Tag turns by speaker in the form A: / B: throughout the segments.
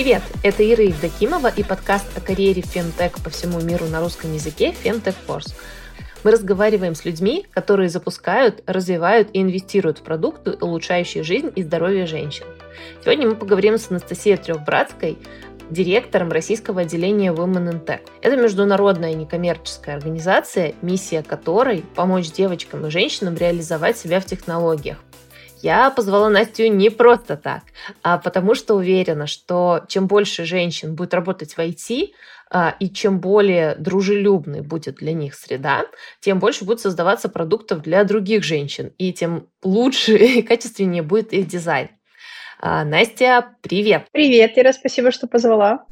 A: Привет! Это Ира Евдокимова и подкаст о карьере фемтек по всему миру на русском языке «Фемтек Force». Мы разговариваем с людьми, которые запускают, развивают и инвестируют в продукты, улучшающие жизнь и здоровье женщин. Сегодня мы поговорим с Анастасией Трехбратской, директором российского отделения Women in Tech. Это международная некоммерческая организация, миссия которой – помочь девочкам и женщинам реализовать себя в технологиях. Я позвала Настю не просто так, а потому что уверена, что чем больше женщин будет работать в IT, а, и чем более дружелюбной будет для них среда, тем больше будет создаваться продуктов для других женщин, и тем лучше и качественнее будет их дизайн. А, Настя, привет!
B: Привет, Ира, спасибо, что позвала.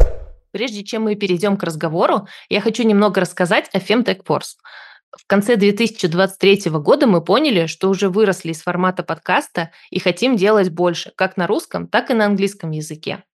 A: Прежде чем мы перейдем к разговору, я хочу немного рассказать о Femtech Force. В конце 2023 года мы поняли, что уже выросли из формата подкаста и хотим делать больше, как на русском, так и на английском языке.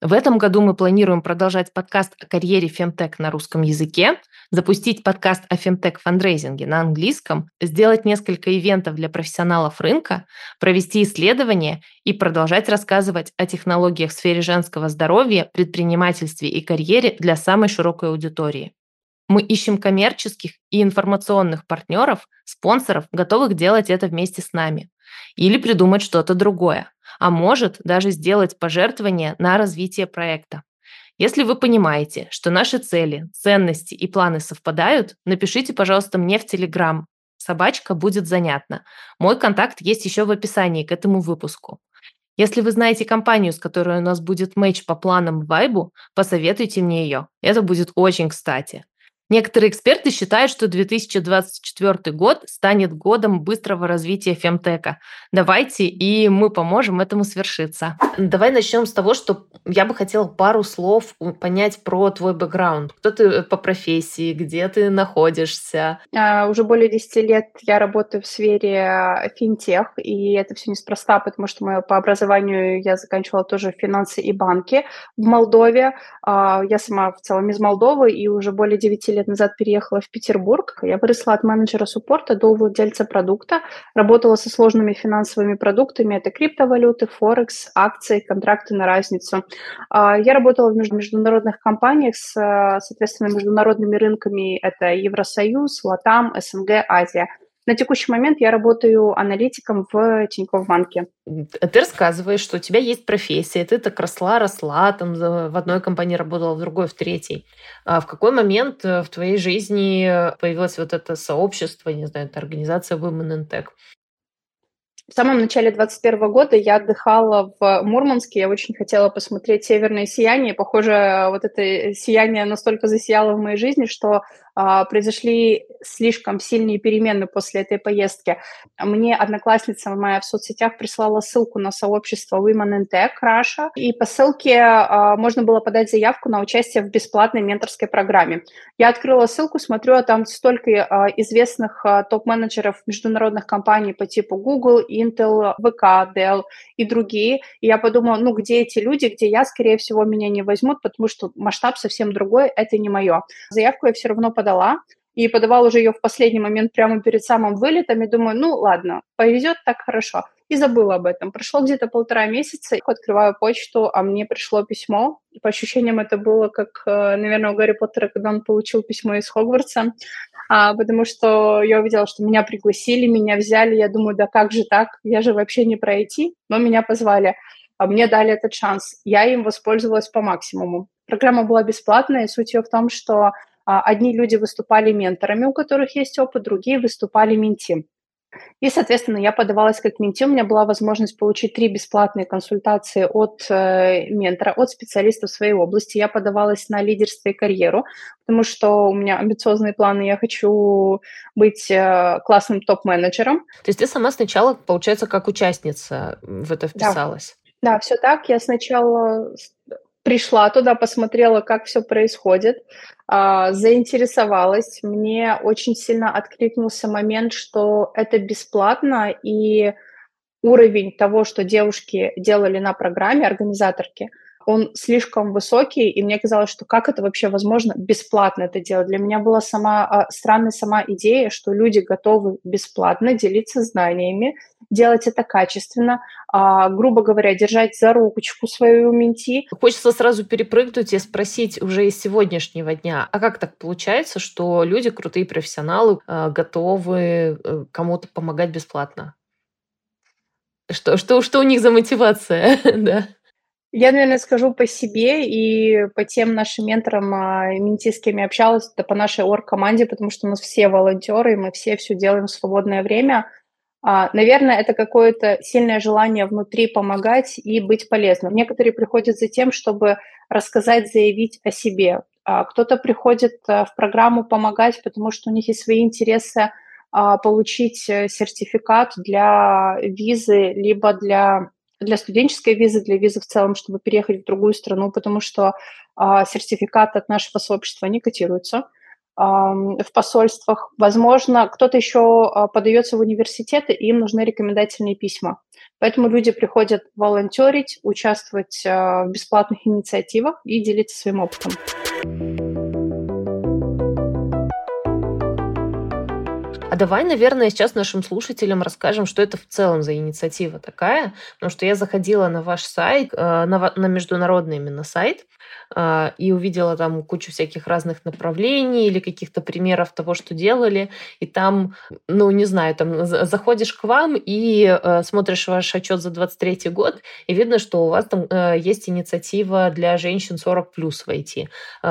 A: В этом году мы планируем продолжать подкаст о карьере фемтек на русском языке, запустить подкаст о фемтек фандрейзинге на английском, сделать несколько ивентов для профессионалов рынка, провести исследования и продолжать рассказывать о технологиях в сфере женского здоровья, предпринимательстве и карьере для самой широкой аудитории. Мы ищем коммерческих и информационных партнеров, спонсоров, готовых делать это вместе с нами. Или придумать что-то другое а может даже сделать пожертвование на развитие проекта. Если вы понимаете, что наши цели, ценности и планы совпадают, напишите, пожалуйста, мне в Телеграм. Собачка будет занятна. Мой контакт есть еще в описании к этому выпуску. Если вы знаете компанию, с которой у нас будет матч по планам Вайбу, посоветуйте мне ее. Это будет очень кстати. Некоторые эксперты считают, что 2024 год станет годом быстрого развития фемтека. Давайте, и мы поможем этому свершиться. Давай начнем с того, что я бы хотела пару слов понять про твой бэкграунд. Кто ты э, по профессии, где ты находишься?
B: А, уже более 10 лет я работаю в сфере а, финтех, и это все неспроста, потому что мы по образованию я заканчивала тоже финансы и банки в Молдове. А, я сама в целом из Молдовы, и уже более 9 лет назад переехала в Петербург. Я выросла от менеджера суппорта до владельца продукта, работала со сложными финансовыми продуктами, это криптовалюты, форекс, акции, контракты на разницу. А, я работала в международных компаниях с, соответственно, международными рынками, это Евросоюз, Латам, СНГ, Азия – на текущий момент я работаю аналитиком в Тинькофф банке.
A: Ты рассказываешь, что у тебя есть профессия, ты так росла, росла, там в одной компании работала, в другой, в третьей. А в какой момент э, в твоей жизни появилось вот это сообщество, не знаю, это организация Women in Tech?
B: В самом начале 2021 года я отдыхала в Мурманске, я очень хотела посмотреть северное сияние. Похоже, вот это сияние настолько засияло в моей жизни, что произошли слишком сильные перемены после этой поездки. Мне одноклассница моя в соцсетях прислала ссылку на сообщество Women in Tech Russia, и по ссылке а, можно было подать заявку на участие в бесплатной менторской программе. Я открыла ссылку, смотрю, а там столько а, известных а, топ-менеджеров международных компаний по типу Google, Intel, VK, Dell и другие. И я подумала, ну где эти люди, где я, скорее всего, меня не возьмут, потому что масштаб совсем другой, это не мое. Заявку я все равно подала подала, и подавал уже ее в последний момент прямо перед самым вылетом, и думаю, ну ладно, повезет так хорошо. И забыла об этом. Прошло где-то полтора месяца, открываю почту, а мне пришло письмо. И по ощущениям это было как, э, наверное, у Гарри Поттера, когда он получил письмо из Хогвартса, а, потому что я увидела, что меня пригласили, меня взяли, я думаю, да как же так, я же вообще не пройти, но меня позвали, а мне дали этот шанс. Я им воспользовалась по максимуму. Программа была бесплатная, и суть ее в том, что одни люди выступали менторами, у которых есть опыт, другие выступали менти. И, соответственно, я подавалась как менти. У меня была возможность получить три бесплатные консультации от э, ментора, от специалиста в своей области. Я подавалась на лидерство и карьеру, потому что у меня амбициозные планы. Я хочу быть э, классным топ-менеджером.
A: То есть ты сама сначала, получается, как участница в это вписалась?
B: Да, да все так. Я сначала пришла туда, посмотрела, как все происходит, а, заинтересовалась. Мне очень сильно откликнулся момент, что это бесплатно, и уровень того, что девушки делали на программе, организаторки – он слишком высокий, и мне казалось, что как это вообще возможно бесплатно это делать. Для меня была сама а, странная сама идея, что люди готовы бесплатно делиться знаниями, делать это качественно, а, грубо говоря, держать за ручку свою менти.
A: Хочется сразу перепрыгнуть и спросить уже из сегодняшнего дня, а как так получается, что люди, крутые профессионалы, а, готовы э, кому-то помогать бесплатно? Что, что, что у них за мотивация, да?
B: Я, наверное, скажу по себе и по тем нашим менторам а, менти, с кем я общалась, это по нашей орг-команде, потому что у нас все волонтеры, и мы все все делаем в свободное время. А, наверное, это какое-то сильное желание внутри помогать и быть полезным. Некоторые приходят за тем, чтобы рассказать, заявить о себе. А кто-то приходит в программу помогать, потому что у них есть свои интересы получить э, сертификат для визы, либо для для студенческой визы, для визы в целом, чтобы переехать в другую страну, потому что а, сертификат от нашего сообщества не котируется а, в посольствах. Возможно, кто-то еще а, подается в университеты, и им нужны рекомендательные письма. Поэтому люди приходят волонтерить, участвовать а, в бесплатных инициативах и делиться своим опытом.
A: А давай, наверное, сейчас нашим слушателям расскажем, что это в целом за инициатива такая, потому что я заходила на ваш сайт, э, на, на международный именно сайт, э, и увидела там кучу всяких разных направлений или каких-то примеров того, что делали, и там, ну, не знаю, там заходишь к вам и э, смотришь ваш отчет за 23 год, и видно, что у вас там есть инициатива для женщин 40 плюс в IT.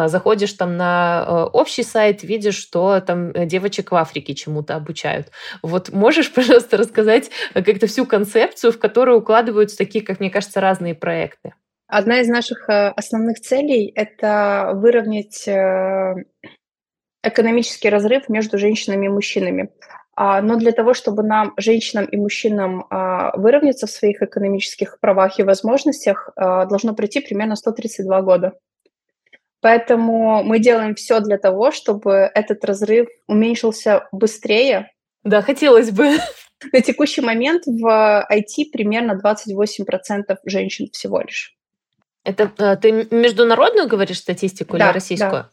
A: Заходишь там на общий сайт, видишь, что там девочек в Африке чему-то чему-то обучают. Вот можешь, пожалуйста, рассказать э, как-то всю концепцию, в которую укладываются такие, как мне кажется, разные проекты?
B: Одна из наших э, основных целей – это выровнять э, экономический разрыв между женщинами и мужчинами. А, но для того, чтобы нам, женщинам и мужчинам, а, выровняться в своих экономических правах и возможностях, должно пройти примерно 132 года. Поэтому мы делаем все для того, чтобы этот разрыв уменьшился быстрее.
A: Да, хотелось бы.
B: На текущий момент в IT примерно 28% женщин всего лишь.
A: Это э, ты международную говоришь статистику
B: да,
A: или российскую? Да.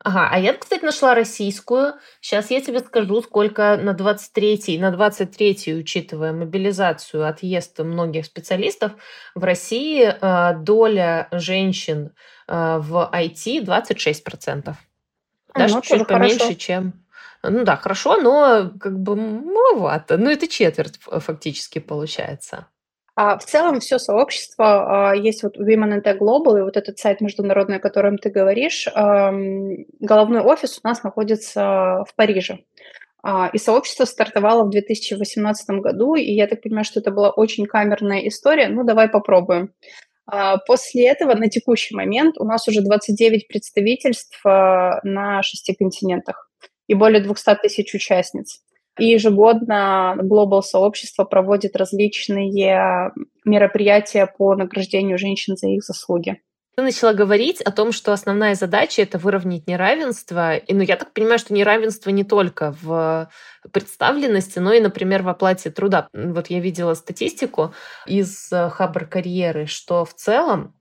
A: Ага, а я, кстати, нашла российскую. Сейчас я тебе скажу, сколько на 23 на 23 учитывая мобилизацию, отъезд многих специалистов, в России э, доля женщин в IT 26%. Даже ну, чуть поменьше, хорошо. чем... Ну да, хорошо, но как бы маловато. Ну, это четверть фактически получается.
B: А в целом все сообщество, а, есть вот Women in Tech Global, и вот этот сайт международный, о котором ты говоришь, головной офис у нас находится в Париже. А, и сообщество стартовало в 2018 году, и я так понимаю, что это была очень камерная история. Ну, давай попробуем. А, после этого на текущий момент у нас уже 29 представительств на шести континентах и более 200 тысяч участниц. И ежегодно Global сообщество проводит различные мероприятия по награждению женщин за их заслуги.
A: Ты начала говорить о том, что основная задача это выровнять неравенство. И ну, я так понимаю, что неравенство не только в представленности, но и, например, в оплате труда. Вот я видела статистику из Хабр карьеры, что в целом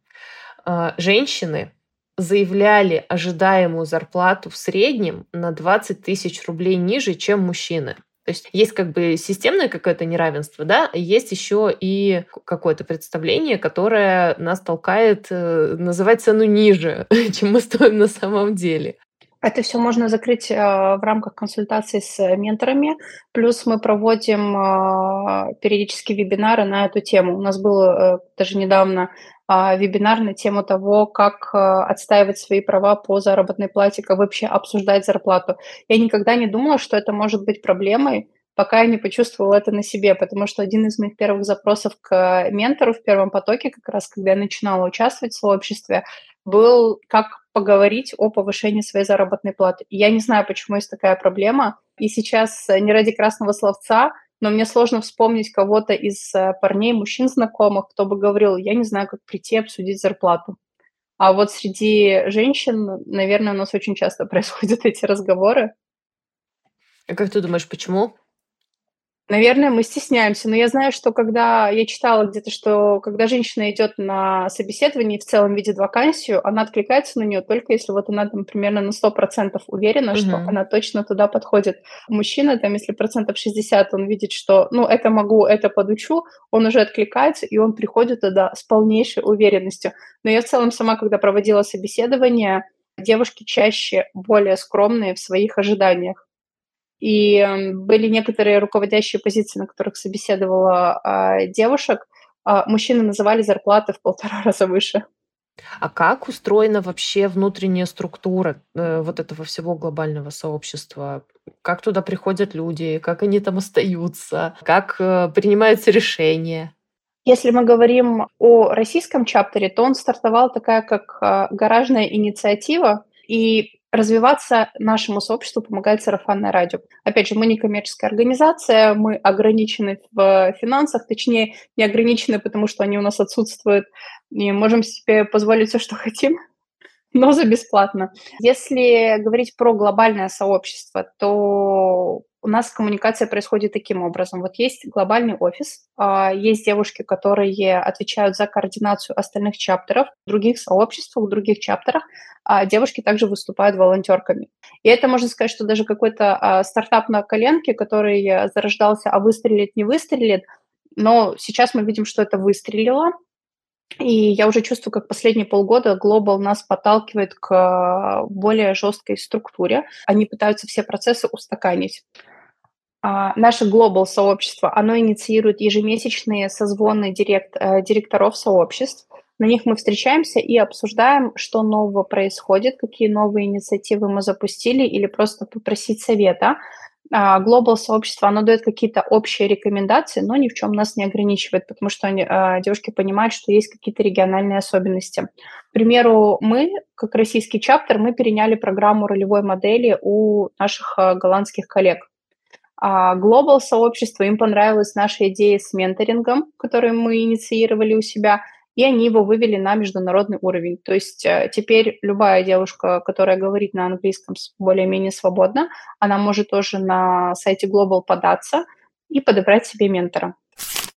A: э, женщины заявляли ожидаемую зарплату в среднем на 20 тысяч рублей ниже, чем мужчины. То есть есть как бы системное какое-то неравенство, да, есть еще и какое-то представление, которое нас толкает э, называть цену ниже, чем мы стоим на самом деле.
B: Это все можно закрыть э, в рамках консультаций с менторами. Плюс мы проводим э, периодически вебинары на эту тему. У нас был э, даже недавно вебинар на тему того, как э, отстаивать свои права по заработной плате, как вообще обсуждать зарплату. Я никогда не думала, что это может быть проблемой, пока я не почувствовала это на себе, потому что один из моих первых запросов к ментору в первом потоке, как раз когда я начинала участвовать в сообществе, был как поговорить о повышении своей заработной платы. Я не знаю, почему есть такая проблема. И сейчас не ради красного словца, но мне сложно вспомнить кого-то из э, парней, мужчин знакомых, кто бы говорил, я не знаю, как прийти обсудить зарплату. А вот среди женщин, наверное, у нас очень часто происходят эти разговоры.
A: А как ты думаешь, почему?
B: Наверное, мы стесняемся, но я знаю, что когда я читала где-то, что когда женщина идет на собеседование и в целом видит вакансию, она откликается на нее только если вот она там примерно на 100% уверена, угу. что она точно туда подходит. Мужчина, там, если процентов 60, он видит, что, ну, это могу, это подучу, он уже откликается, и он приходит туда с полнейшей уверенностью. Но я в целом сама, когда проводила собеседование, девушки чаще более скромные в своих ожиданиях. И эм, были некоторые руководящие позиции, на которых собеседовала а, девушек. А, мужчины называли зарплаты в полтора раза выше.
A: А как устроена вообще внутренняя структура э, вот этого всего глобального сообщества? Как туда приходят люди? Как они там остаются? Как э, принимаются решения?
B: Если мы говорим о российском чаптере, то он стартовал такая как э, гаражная инициатива, и развиваться нашему сообществу помогает сарафанное радио. Опять же, мы не коммерческая организация, мы ограничены в финансах, точнее, не ограничены, потому что они у нас отсутствуют, и можем себе позволить все, что хотим, но за бесплатно. Если говорить про глобальное сообщество, то у нас коммуникация происходит таким образом. Вот есть глобальный офис, а, есть девушки, которые отвечают за координацию остальных чаптеров, других сообществ, в других чаптерах, а девушки также выступают волонтерками. И это, можно сказать, что даже какой-то а, стартап на коленке, который зарождался, а выстрелит, не выстрелит, но сейчас мы видим, что это выстрелило, и я уже чувствую, как последние полгода Global нас подталкивает к более жесткой структуре. Они пытаются все процессы устаканить. А, наше Global сообщество, оно инициирует ежемесячные созвоны директ, э, директоров сообществ. На них мы встречаемся и обсуждаем, что нового происходит, какие новые инициативы мы запустили, или просто попросить совета. А, Global сообщество, оно дает какие-то общие рекомендации, но ни в чем нас не ограничивает, потому что они, а, девушки понимают, что есть какие-то региональные особенности. К примеру, мы, как российский чаптер, мы переняли программу ролевой модели у наших голландских коллег. А Global сообщество, им понравилась наша идея с менторингом, которую мы инициировали у себя, и они его вывели на международный уровень. То есть э, теперь любая девушка, которая говорит на английском более-менее свободно, она может тоже на сайте Global податься и подобрать себе ментора.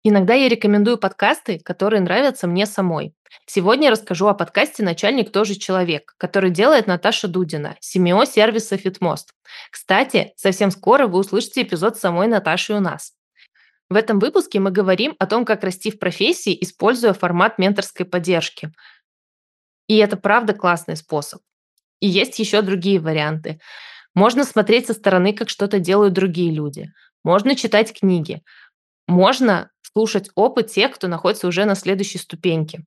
A: Иногда я рекомендую подкасты, которые нравятся мне самой. Сегодня расскажу о подкасте «Начальник тоже человек», который делает Наташа Дудина, семио сервиса «Фитмост». Кстати, совсем скоро вы услышите эпизод самой Наташи у нас. В этом выпуске мы говорим о том, как расти в профессии, используя формат менторской поддержки. И это правда классный способ. И есть еще другие варианты. Можно смотреть со стороны, как что-то делают другие люди. Можно читать книги. Можно слушать опыт тех, кто находится уже на следующей ступеньке.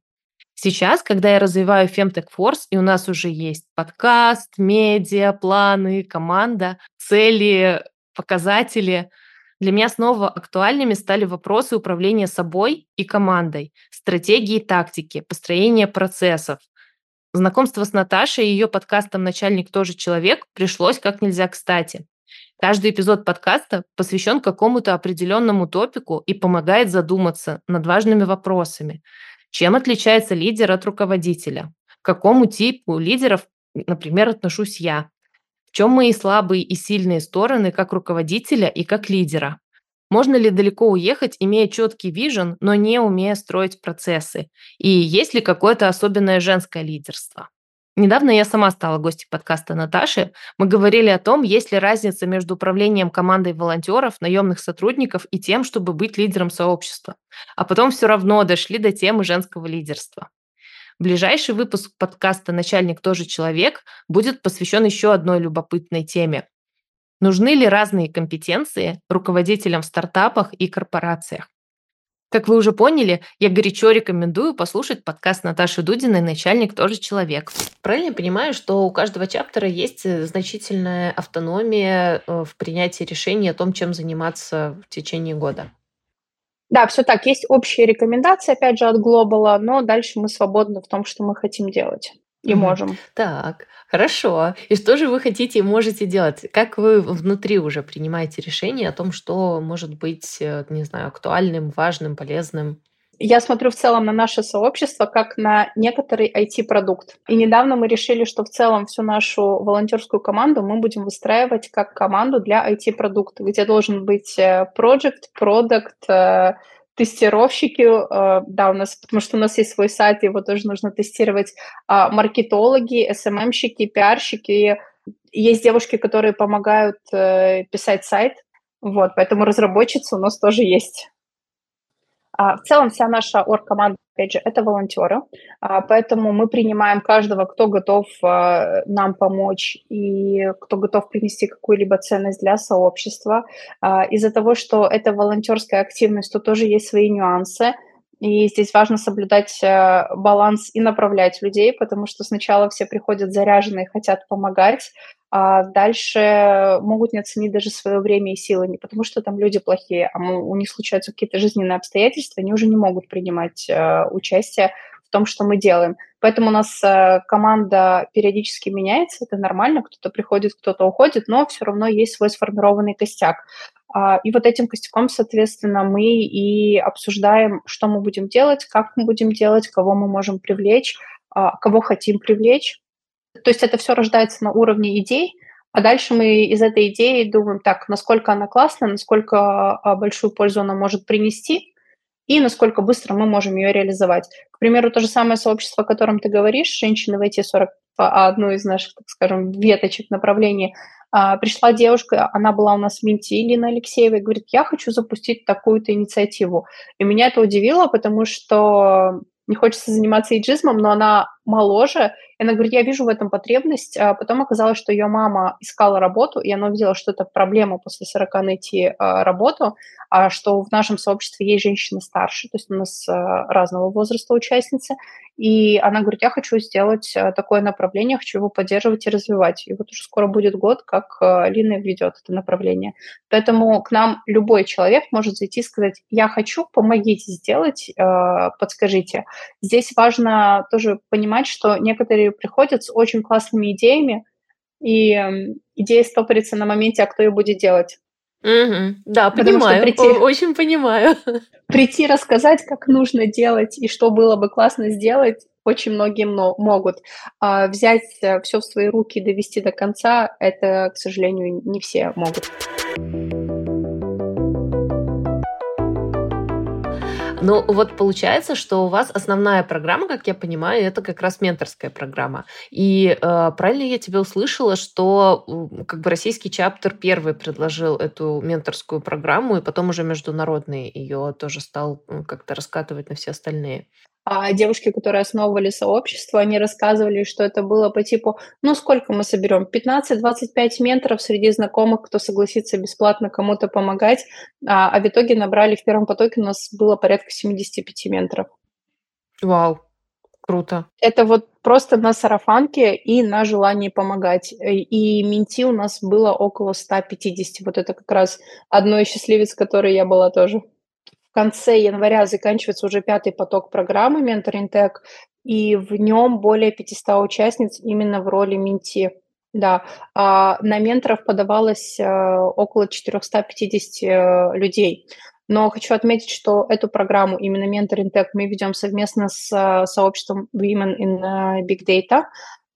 A: Сейчас, когда я развиваю Femtech Force, и у нас уже есть подкаст, медиа, планы, команда, цели, показатели, для меня снова актуальными стали вопросы управления собой и командой, стратегии и тактики, построения процессов. Знакомство с Наташей и ее подкастом «Начальник тоже человек» пришлось как нельзя кстати. Каждый эпизод подкаста посвящен какому-то определенному топику и помогает задуматься над важными вопросами. Чем отличается лидер от руководителя? К какому типу лидеров, например, отношусь я? В чем мои слабые и сильные стороны как руководителя и как лидера? Можно ли далеко уехать, имея четкий вижен, но не умея строить процессы? И есть ли какое-то особенное женское лидерство? Недавно я сама стала гостью подкаста Наташи. Мы говорили о том, есть ли разница между управлением командой волонтеров, наемных сотрудников и тем, чтобы быть лидером сообщества. А потом все равно дошли до темы женского лидерства. Ближайший выпуск подкаста «Начальник тоже человек» будет посвящен еще одной любопытной теме. Нужны ли разные компетенции руководителям в стартапах и корпорациях? Как вы уже поняли, я горячо рекомендую послушать подкаст Наташи Дудиной «Начальник тоже человек». Правильно понимаю, что у каждого чаптера есть э, значительная автономия э, в принятии решений о том, чем заниматься в течение года?
B: Да, все так. Есть общие рекомендации, опять же, от Глобала, но дальше мы свободны в том, что мы хотим делать и угу. можем.
A: Так, хорошо. И что же вы хотите и можете делать? Как вы внутри уже принимаете решение о том, что может быть, э, не знаю, актуальным, важным, полезным?
B: Я смотрю в целом на наше сообщество как на некоторый IT-продукт. И недавно мы решили, что в целом всю нашу волонтерскую команду мы будем выстраивать как команду для IT-продукта, где должен быть project, product, тестировщики, э, да, у нас, потому что у нас есть свой сайт, его тоже нужно тестировать, а, маркетологи, СММщики, пиарщики. Есть девушки, которые помогают э, писать сайт, вот, поэтому разработчицы у нас тоже есть. А, в целом вся наша орг-команда, опять же, это волонтеры, а, поэтому мы принимаем каждого, кто готов а, нам помочь и кто готов принести какую-либо ценность для сообщества. Из-за того, что это волонтерская активность, то тоже есть свои нюансы. И здесь важно соблюдать э, баланс и направлять людей, потому что сначала все приходят заряженные, хотят помогать, а дальше могут не оценить даже свое время и силы, не потому что там люди плохие, а у них случаются какие-то жизненные обстоятельства, они уже не могут принимать э, участие в том, что мы делаем. Поэтому у нас э, команда периодически меняется, это нормально, кто-то приходит, кто-то уходит, но все равно есть свой сформированный костяк. А, и вот этим костяком, соответственно, мы и обсуждаем, что мы будем делать, как мы будем делать, кого мы можем привлечь, а, кого хотим привлечь. То есть это все рождается на уровне идей, а дальше мы из этой идеи думаем, так, насколько она классная, насколько а, большую пользу она может принести, и насколько быстро мы можем ее реализовать. К примеру, то же самое сообщество, о котором ты говоришь, женщины в эти 40, одну из наших, так скажем, веточек направлений, а, пришла девушка, она была у нас в Минте, Лина Алексеева, и говорит, я хочу запустить такую-то инициативу. И меня это удивило, потому что не хочется заниматься иджизмом, но она моложе, и она говорит, я вижу в этом потребность. А потом оказалось, что ее мама искала работу, и она увидела, что это проблема после 40 найти а, работу, а что в нашем сообществе есть женщины старше, то есть у нас а, разного возраста участницы, и она говорит, я хочу сделать а, такое направление, хочу его поддерживать и развивать. И вот уже скоро будет год, как а, Лина ведет это направление. Поэтому к нам любой человек может зайти и сказать, я хочу, помогите сделать, а, подскажите. Здесь важно тоже понимать, что некоторые приходят с очень классными идеями, и идея стопорится на моменте, а кто ее будет делать.
A: Угу. Да, Потому понимаю, прийти, очень понимаю.
B: Прийти рассказать, как нужно делать и что было бы классно сделать, очень многие могут. А взять э, все в свои руки и довести до конца, это, к сожалению, не все могут.
A: Ну, вот получается, что у вас основная программа, как я понимаю, это как раз менторская программа. И э, правильно я тебя услышала, что как бы российский чаптер первый предложил эту менторскую программу, и потом уже международный ее тоже стал как-то раскатывать на все остальные?
B: А девушки, которые основывали сообщество, они рассказывали, что это было по типу, ну сколько мы соберем? 15-25 менторов среди знакомых, кто согласится бесплатно кому-то помогать. А, а в итоге набрали в первом потоке у нас было порядка 75 менторов.
A: Вау, круто.
B: Это вот просто на сарафанке и на желании помогать. И менти у нас было около 150. Вот это как раз одно из счастливец, которой я была тоже в конце января заканчивается уже пятый поток программы Mentoring Tech, и в нем более 500 участниц именно в роли менти. Да, а на менторов подавалось э, около 450 э, людей. Но хочу отметить, что эту программу, именно Mentoring Tech, мы ведем совместно с э, сообществом Women in Big Data.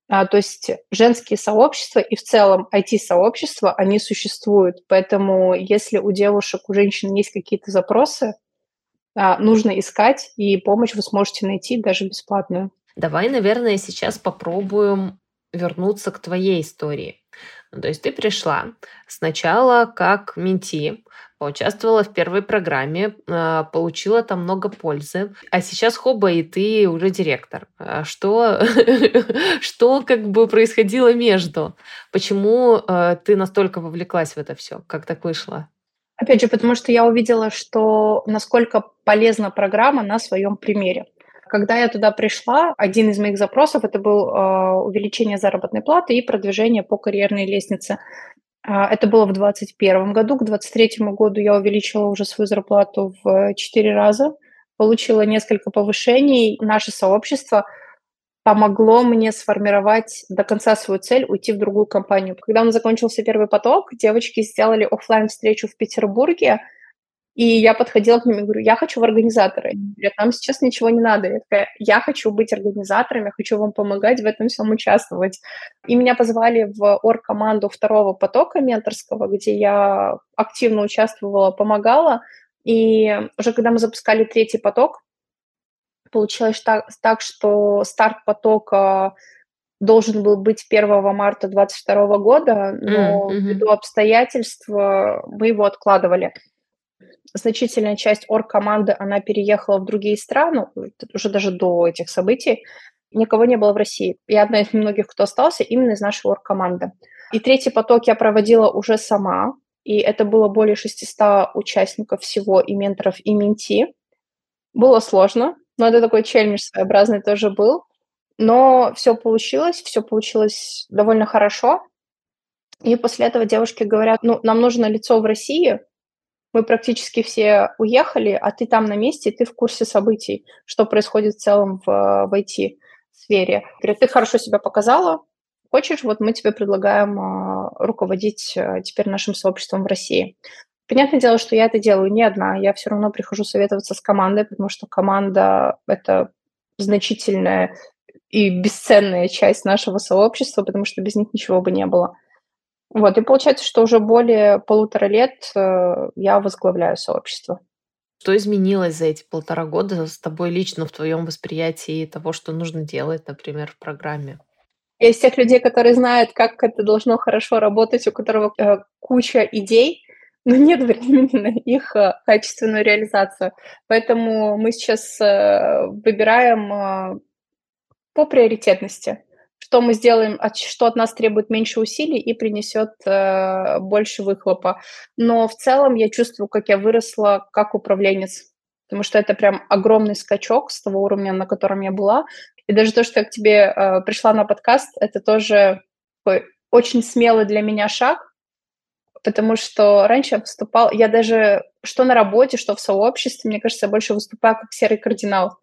B: А, то есть женские сообщества и в целом IT-сообщества, они существуют. Поэтому если у девушек, у женщин есть какие-то запросы, нужно искать, и помощь вы сможете найти даже бесплатную.
A: Давай, наверное, сейчас попробуем вернуться к твоей истории. Ну, то есть ты пришла сначала как менти, поучаствовала в первой программе, а, получила там много пользы, а сейчас хоба, и ты уже директор. А что, что как бы происходило между? Почему ты настолько вовлеклась в это все? Как так вышло?
B: Опять же, потому что я увидела, что насколько полезна программа на своем примере. Когда я туда пришла, один из моих запросов это был э, увеличение заработной платы и продвижение по карьерной лестнице. Э, это было в 2021 году. К 2023 году я увеличила уже свою зарплату в 4 раза, получила несколько повышений. Наше сообщество – помогло мне сформировать до конца свою цель уйти в другую компанию. Когда у нас закончился первый поток, девочки сделали офлайн встречу в Петербурге, И я подходила к ним и говорю, я хочу в организаторы. Они говорят, нам сейчас ничего не надо. Я такая, я хочу быть организатором, я хочу вам помогать в этом всем участвовать. И меня позвали в орг-команду второго потока менторского, где я активно участвовала, помогала. И уже когда мы запускали третий поток, получилось так, так что старт потока должен был быть 1 марта 2022 года, но mm-hmm. ввиду обстоятельств мы его откладывали значительная часть орг-команды, она переехала в другие страны, уже даже до этих событий, никого не было в России. Я одна из немногих, кто остался именно из нашей орг-команды. И третий поток я проводила уже сама, и это было более 600 участников всего, и менторов, и менти. Было сложно, но это такой челлендж своеобразный тоже был. Но все получилось, все получилось довольно хорошо. И после этого девушки говорят, ну, нам нужно лицо в России, мы практически все уехали, а ты там на месте, ты в курсе событий, что происходит в целом в, в IT-сфере. Говорят, ты хорошо себя показала, хочешь, вот мы тебе предлагаем э, руководить э, теперь нашим сообществом в России. Понятное дело, что я это делаю не одна, я все равно прихожу советоваться с командой, потому что команда — это значительная и бесценная часть нашего сообщества, потому что без них ничего бы не было. Вот, и получается, что уже более полутора лет э, я возглавляю сообщество.
A: Что изменилось за эти полтора года с тобой лично в твоем восприятии того, что нужно делать, например, в программе?
B: Я из тех людей, которые знают, как это должно хорошо работать, у которого э, куча идей, но нет времени на их э, качественную реализацию. Поэтому мы сейчас э, выбираем э, по приоритетности что мы сделаем, что от нас требует меньше усилий и принесет больше выхлопа. Но в целом я чувствую, как я выросла как управленец, потому что это прям огромный скачок с того уровня, на котором я была. И даже то, что я к тебе пришла на подкаст, это тоже очень смелый для меня шаг, потому что раньше я выступала, я даже что на работе, что в сообществе, мне кажется, я больше выступаю как серый кардинал.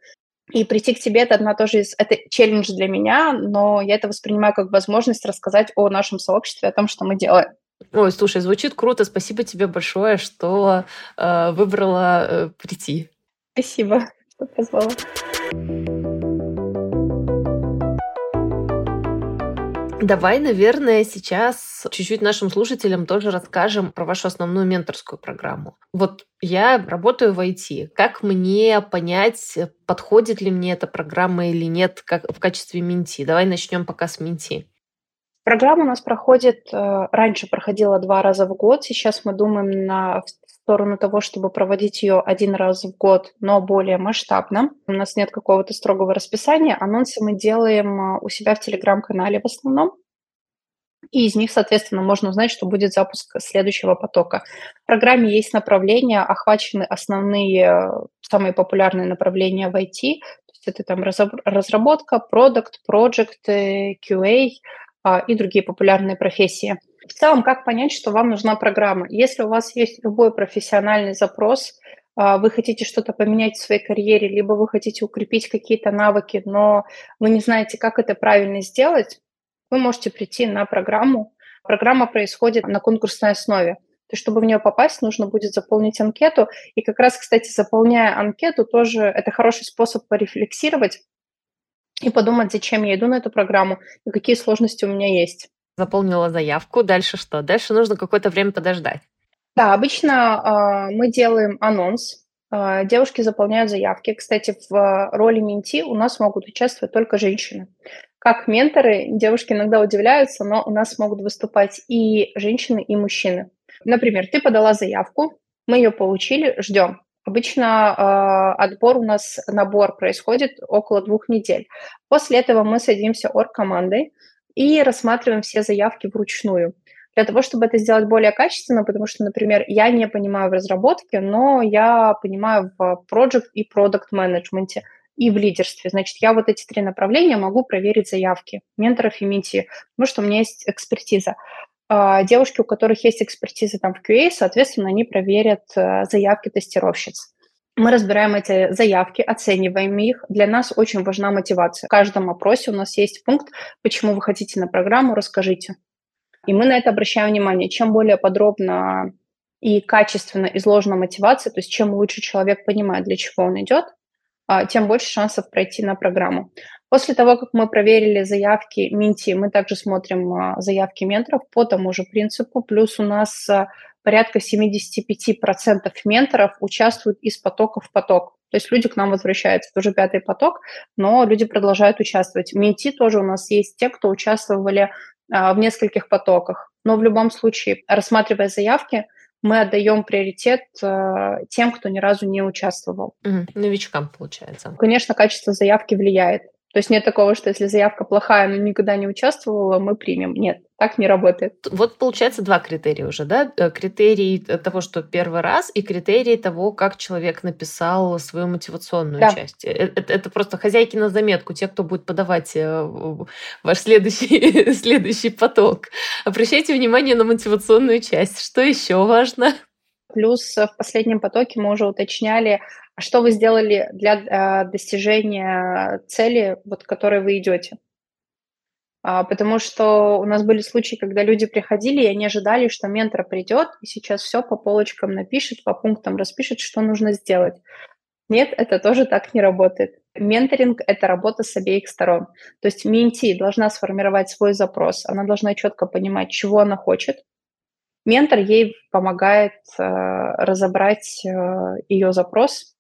B: И прийти к тебе это одна тоже из... Это челлендж для меня, но я это воспринимаю как возможность рассказать о нашем сообществе, о том, что мы делаем.
A: Ой, слушай, звучит круто. Спасибо тебе большое, что э, выбрала э, прийти.
B: Спасибо, что позвала.
A: Давай, наверное, сейчас чуть-чуть нашим слушателям тоже расскажем про вашу основную менторскую программу. Вот я работаю в IT. Как мне понять, подходит ли мне эта программа или нет как, в качестве менти? Давай начнем пока с менти.
B: Программа у нас проходит, э, раньше проходила два раза в год, сейчас мы думаем на сторону того, чтобы проводить ее один раз в год, но более масштабно. У нас нет какого-то строгого расписания. Анонсы мы делаем а, у себя в телеграм-канале в основном. И из них, соответственно, можно узнать, что будет запуск следующего потока. В программе есть направления, охвачены основные, самые популярные направления в IT. То есть это там разработка, продукт, project, QA а, и другие популярные профессии. В целом, как понять, что вам нужна программа? Если у вас есть любой профессиональный запрос, а, вы хотите что-то поменять в своей карьере, либо вы хотите укрепить какие-то навыки, но вы не знаете, как это правильно сделать, вы можете прийти на программу. Программа происходит на конкурсной основе. То чтобы в нее попасть, нужно будет заполнить анкету. И как раз, кстати, заполняя анкету, тоже это хороший способ порефлексировать и подумать, зачем я иду на эту программу и какие сложности у меня есть
A: заполнила заявку. Дальше что? Дальше нужно какое-то время подождать.
B: Да, обычно э, мы делаем анонс. Э, девушки заполняют заявки. Кстати, в роли менти у нас могут участвовать только женщины. Как менторы, девушки иногда удивляются, но у нас могут выступать и женщины, и мужчины. Например, ты подала заявку, мы ее получили, ждем. Обычно э, отбор у нас, набор происходит около двух недель. После этого мы садимся орг-командой, и рассматриваем все заявки вручную. Для того, чтобы это сделать более качественно, потому что, например, я не понимаю в разработке, но я понимаю в project и product менеджменте и в лидерстве. Значит, я вот эти три направления могу проверить заявки менторов и менти, потому что у меня есть экспертиза. А, девушки, у которых есть экспертиза там в QA, соответственно, они проверят э, заявки тестировщиц. Мы разбираем эти заявки, оцениваем их. Для нас очень важна мотивация. В каждом опросе у нас есть пункт, почему вы хотите на программу, расскажите. И мы на это обращаем внимание. Чем более подробно и качественно изложена мотивация, то есть чем лучше человек понимает, для чего он идет, а, тем больше шансов пройти на программу. После того, как мы проверили заявки Минти, мы также смотрим а, заявки менторов по тому же принципу. Плюс у нас а, порядка 75% менторов участвуют из потока в поток. То есть люди к нам возвращаются, это уже пятый поток, но люди продолжают участвовать. В Минти тоже у нас есть те, кто участвовали в нескольких потоках. Но в любом случае, рассматривая заявки, мы отдаем приоритет э, тем, кто ни разу не участвовал.
A: Угу. Новичкам, получается.
B: Конечно, качество заявки влияет. То есть нет такого, что если заявка плохая, но никогда не участвовала, мы примем. Нет, так не работает.
A: Вот получается два критерия уже, да? Э, критерий того, что первый раз, и критерий того, как человек написал свою мотивационную да. часть. Это, это просто хозяйки на заметку, те, кто будет подавать э, ваш следующий, следующий поток. Обращайте внимание на мотивационную часть. Что еще важно?
B: Плюс в последнем потоке мы уже уточняли что вы сделали для э, достижения цели, вот, к которой вы идете? А, потому что у нас были случаи, когда люди приходили, и они ожидали, что ментор придет и сейчас все по полочкам напишет, по пунктам распишет, что нужно сделать. Нет, это тоже так не работает. Менторинг – это работа с обеих сторон. То есть менти должна сформировать свой запрос, она должна четко понимать, чего она хочет. Ментор ей помогает э, разобрать э, ее запрос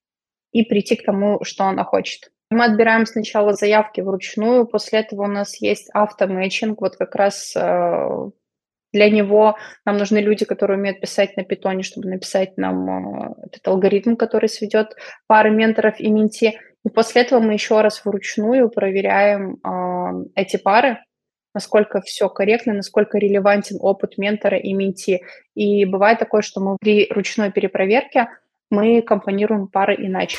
B: и прийти к тому, что она хочет. Мы отбираем сначала заявки вручную, после этого у нас есть автомэчинг, вот как раз э, для него нам нужны люди, которые умеют писать на питоне, чтобы написать нам э, этот алгоритм, который сведет пары менторов и менти. И после этого мы еще раз вручную проверяем э, эти пары, насколько все корректно, насколько релевантен опыт ментора и менти. И бывает такое, что мы при ручной перепроверке мы компонируем пары иначе.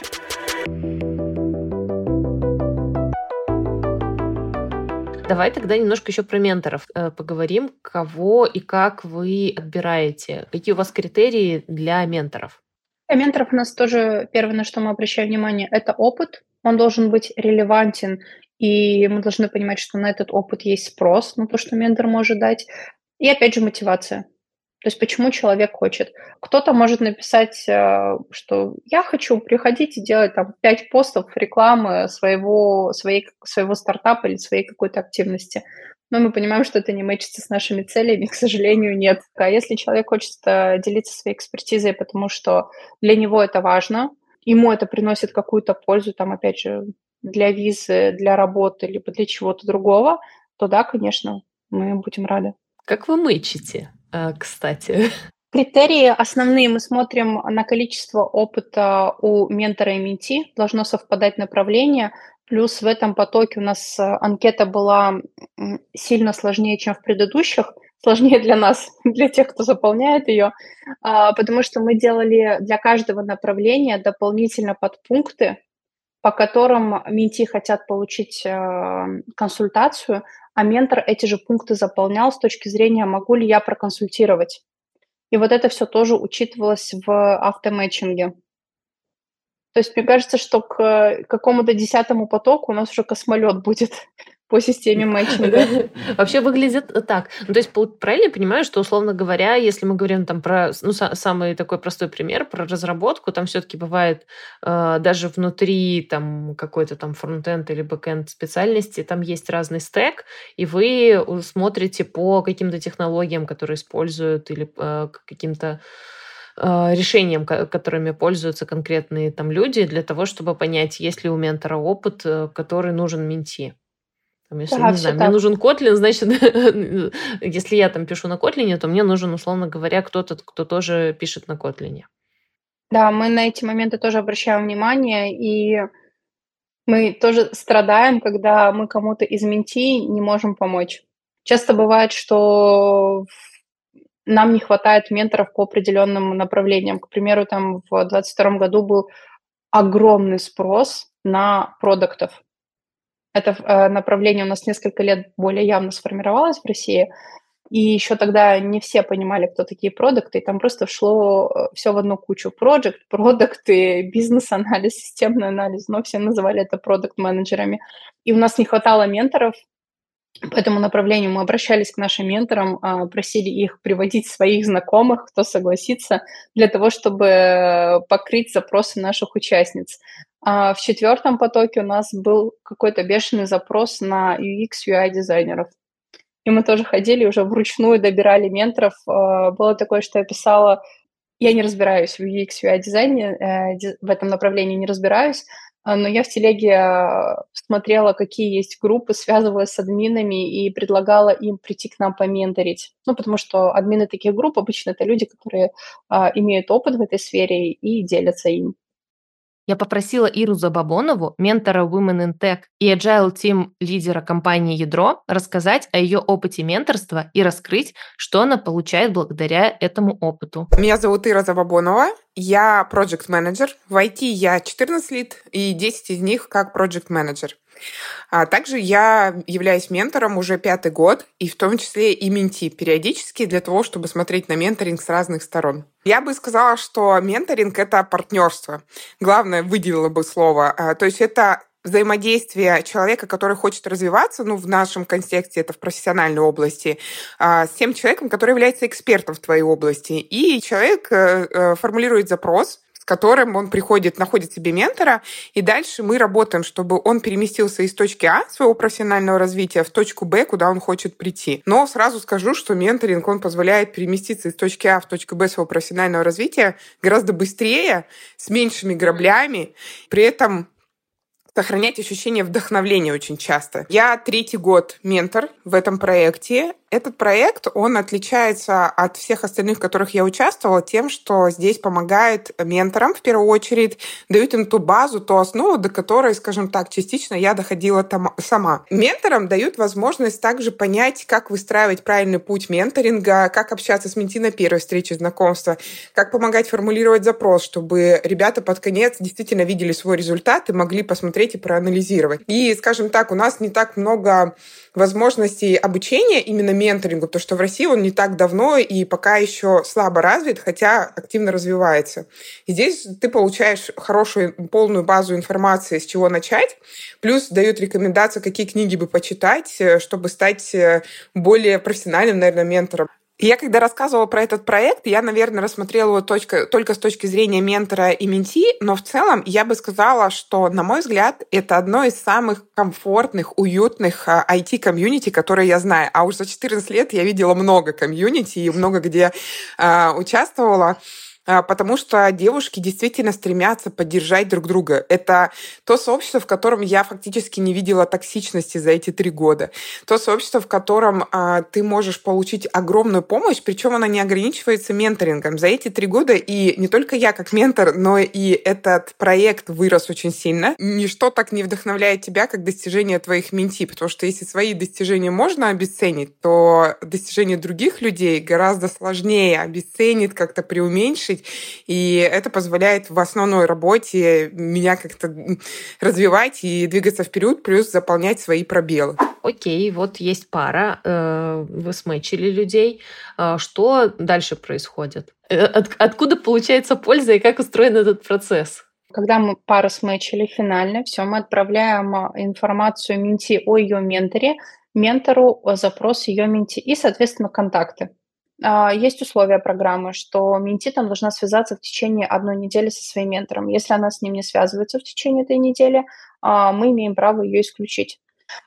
A: Давай тогда немножко еще про менторов э, поговорим. Кого и как вы отбираете? Какие у вас критерии для менторов?
B: Для менторов у нас тоже первое, на что мы обращаем внимание, это опыт. Он должен быть релевантен, и мы должны понимать, что на этот опыт есть спрос, на то, что ментор может дать. И опять же мотивация. То есть почему человек хочет. Кто-то может написать, э, что я хочу приходить и делать там пять постов рекламы своего, своей, своего стартапа или своей какой-то активности. Но мы понимаем, что это не мэчится с нашими целями, к сожалению, нет. А если человек хочет э, делиться своей экспертизой, потому что для него это важно, ему это приносит какую-то пользу, там, опять же, для визы, для работы, либо для чего-то другого, то да, конечно, мы будем рады.
A: Как вы мычите? А, кстати.
B: Критерии основные мы смотрим на количество опыта у ментора и менти, должно совпадать направление, плюс в этом потоке у нас э, анкета была сильно сложнее, чем в предыдущих, сложнее для нас, для тех, кто заполняет ее, а, потому что мы делали для каждого направления дополнительно подпункты, по которым менти хотят получить э, консультацию, а ментор эти же пункты заполнял с точки зрения, могу ли я проконсультировать. И вот это все тоже учитывалось в автомэтчинге. То есть мне кажется, что к какому-то десятому потоку у нас уже космолет будет по системе матчинга.
A: Вообще выглядит так. Ну, то есть правильно я понимаю, что, условно говоря, если мы говорим там про ну, самый такой простой пример, про разработку, там все-таки бывает э, даже внутри там какой-то там фронтенд или бэкенд специальности, там есть разный стек, и вы смотрите по каким-то технологиям, которые используют, или э, каким-то э, решениям, которыми пользуются конкретные там люди, для того, чтобы понять, есть ли у ментора опыт, э, который нужен менти. Там, если, да, не знаю, так. мне нужен Kotlin, значит, если я там пишу на Kotlin, то мне нужен, условно говоря, кто-то, кто тоже пишет на Kotlin.
B: Да, мы на эти моменты тоже обращаем внимание, и мы тоже страдаем, когда мы кому-то из менти не можем помочь. Часто бывает, что нам не хватает менторов по определенным направлениям. К примеру, там в 2022 году был огромный спрос на продуктов. Это э, направление у нас несколько лет более явно сформировалось в России, и еще тогда не все понимали, кто такие продукты, и там просто шло э, все в одну кучу. Project, продукты, бизнес-анализ, системный анализ, но все называли это продукт-менеджерами. И у нас не хватало менторов, по этому направлению мы обращались к нашим менторам, а, просили их приводить своих знакомых, кто согласится, для того, чтобы покрыть запросы наших участниц. А в четвертом потоке у нас был какой-то бешеный запрос на UX, UI дизайнеров. И мы тоже ходили, уже вручную добирали менторов. А, было такое, что я писала я не разбираюсь в UX, UI дизайне, э, в этом направлении не разбираюсь, а, но я в телеге смотрела, какие есть группы, связывалась с админами и предлагала им прийти к нам поменторить. Ну, потому что админы таких групп обычно это люди, которые а, имеют опыт в этой сфере и делятся им.
A: Я попросила Иру Забабонову, ментора Women in Tech и Agile Team лидера компании «Ядро», рассказать о ее опыте менторства и раскрыть, что она получает благодаря этому опыту.
C: Меня зовут Ира Забабонова. Я проект менеджер В IT я 14 лет, и 10 из них как проект менеджер а также я являюсь ментором уже пятый год, и в том числе и менти периодически для того, чтобы смотреть на менторинг с разных сторон. Я бы сказала, что менторинг — это партнерство. Главное, выделила бы слово. А, то есть это взаимодействие человека, который хочет развиваться, ну, в нашем контексте это в профессиональной области, а, с тем человеком, который является экспертом в твоей области. И человек э, э, формулирует запрос, которым он приходит, находит себе ментора, и дальше мы работаем, чтобы он переместился из точки А своего профессионального развития в точку Б, куда он хочет прийти. Но сразу скажу, что менторинг, он позволяет переместиться из точки А в точку Б своего профессионального развития гораздо быстрее, с меньшими граблями, при этом сохранять ощущение вдохновления очень часто. Я третий год ментор в этом проекте. Этот проект, он отличается от всех остальных, в которых я участвовала, тем, что здесь помогает менторам, в первую очередь, дают им ту базу, ту основу, до которой, скажем так, частично я доходила там сама. Менторам дают возможность также понять, как выстраивать правильный путь менторинга, как общаться с менти на первой встрече знакомства, как помогать формулировать запрос, чтобы ребята под конец действительно видели свой результат и могли посмотреть и проанализировать. И, скажем так, у нас не так много возможностей обучения именно менторингу, потому что в России он не так давно и пока еще слабо развит, хотя активно развивается. И здесь ты получаешь хорошую полную базу информации, с чего начать, плюс дают рекомендации, какие книги бы почитать, э, чтобы стать э, более профессиональным, наверное, ментором я когда рассказывала про этот проект, я, наверное, рассмотрела его точка, только с точки зрения ментора и менти, но в целом я бы сказала, что, на мой взгляд, это одно из самых комфортных, уютных IT-комьюнити, а, которые я знаю. А уж за 14 лет я видела много комьюнити и много где э, участвовала. А, потому что девушки действительно стремятся поддержать друг друга. Это то сообщество, в котором я фактически не видела токсичности за эти три года. То сообщество, в котором а, ты можешь получить огромную помощь, причем она не ограничивается менторингом. За эти три года и не только я как ментор, но и этот проект вырос очень сильно. Ничто так не вдохновляет тебя, как достижение твоих менти, потому что если свои достижения можно обесценить, то достижения других людей гораздо сложнее обесценить, как-то преуменьшить, решить. И это позволяет в основной работе меня как-то развивать и двигаться вперед, плюс заполнять свои пробелы.
A: Окей, вот есть пара, э, вы смычили людей. Э, что дальше происходит? Э, от, откуда получается польза и как устроен этот процесс?
B: Когда мы пару смычили финально, все, мы отправляем информацию менти о ее менторе, ментору запрос ее менти и, соответственно, контакты. А, есть условия программы, что менти там должна связаться в течение одной недели со своим ментором. Если она с ним не связывается в течение этой недели, а, мы имеем право ее исключить.